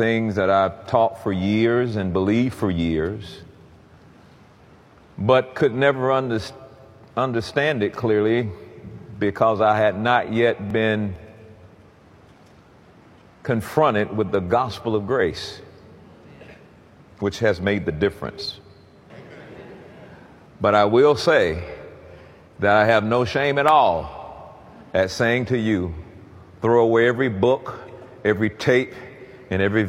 things that I've taught for years and believed for years, but could never under, understand it clearly because I had not yet been confronted with the gospel of grace, which has made the difference. But I will say that I have no shame at all at saying to you, throw away every book, every tape, and every